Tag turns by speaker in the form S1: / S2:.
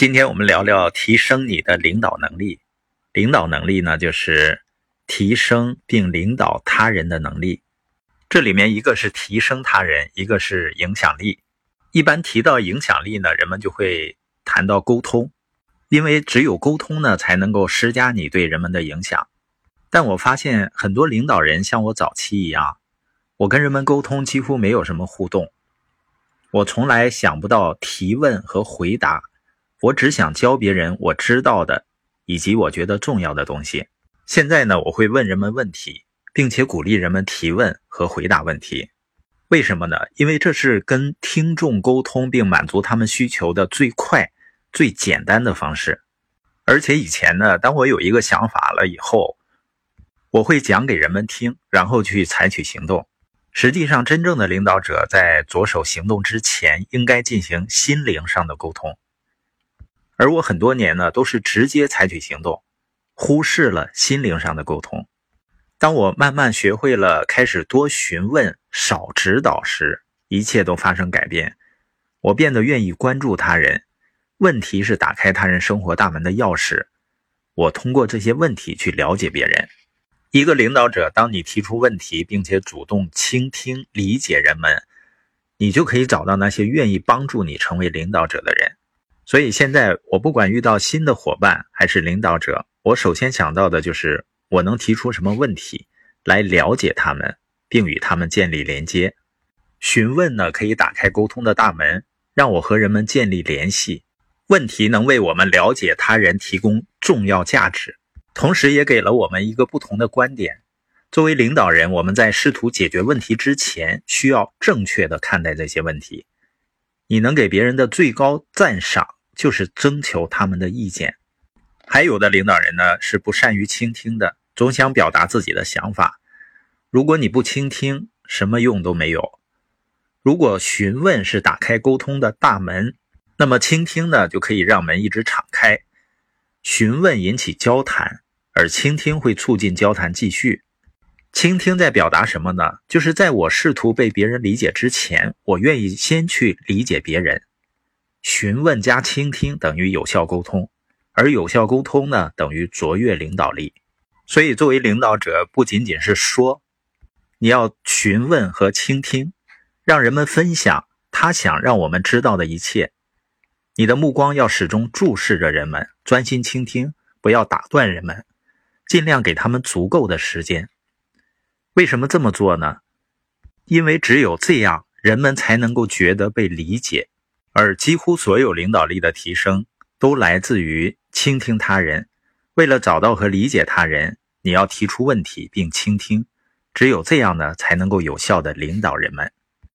S1: 今天我们聊聊提升你的领导能力。领导能力呢，就是提升并领导他人的能力。这里面一个是提升他人，一个是影响力。一般提到影响力呢，人们就会谈到沟通，因为只有沟通呢，才能够施加你对人们的影响。但我发现很多领导人像我早期一样，我跟人们沟通几乎没有什么互动，我从来想不到提问和回答。我只想教别人我知道的，以及我觉得重要的东西。现在呢，我会问人们问题，并且鼓励人们提问和回答问题。为什么呢？因为这是跟听众沟通并满足他们需求的最快、最简单的方式。而且以前呢，当我有一个想法了以后，我会讲给人们听，然后去采取行动。实际上，真正的领导者在着手行动之前，应该进行心灵上的沟通。而我很多年呢，都是直接采取行动，忽视了心灵上的沟通。当我慢慢学会了开始多询问、少指导时，一切都发生改变。我变得愿意关注他人。问题是打开他人生活大门的钥匙。我通过这些问题去了解别人。一个领导者，当你提出问题，并且主动倾听、理解人们，你就可以找到那些愿意帮助你成为领导者的人。所以现在我不管遇到新的伙伴还是领导者，我首先想到的就是我能提出什么问题来了解他们，并与他们建立连接。询问呢，可以打开沟通的大门，让我和人们建立联系。问题能为我们了解他人提供重要价值，同时也给了我们一个不同的观点。作为领导人，我们在试图解决问题之前，需要正确的看待这些问题。你能给别人的最高赞赏。就是征求他们的意见。还有的领导人呢是不善于倾听的，总想表达自己的想法。如果你不倾听，什么用都没有。如果询问是打开沟通的大门，那么倾听呢就可以让门一直敞开。询问引起交谈，而倾听会促进交谈继续。倾听在表达什么呢？就是在我试图被别人理解之前，我愿意先去理解别人。询问加倾听等于有效沟通，而有效沟通呢等于卓越领导力。所以，作为领导者，不仅仅是说，你要询问和倾听，让人们分享他想让我们知道的一切。你的目光要始终注视着人们，专心倾听，不要打断人们，尽量给他们足够的时间。为什么这么做呢？因为只有这样，人们才能够觉得被理解。而几乎所有领导力的提升都来自于倾听他人。为了找到和理解他人，你要提出问题并倾听，只有这样呢，才能够有效的领导人们。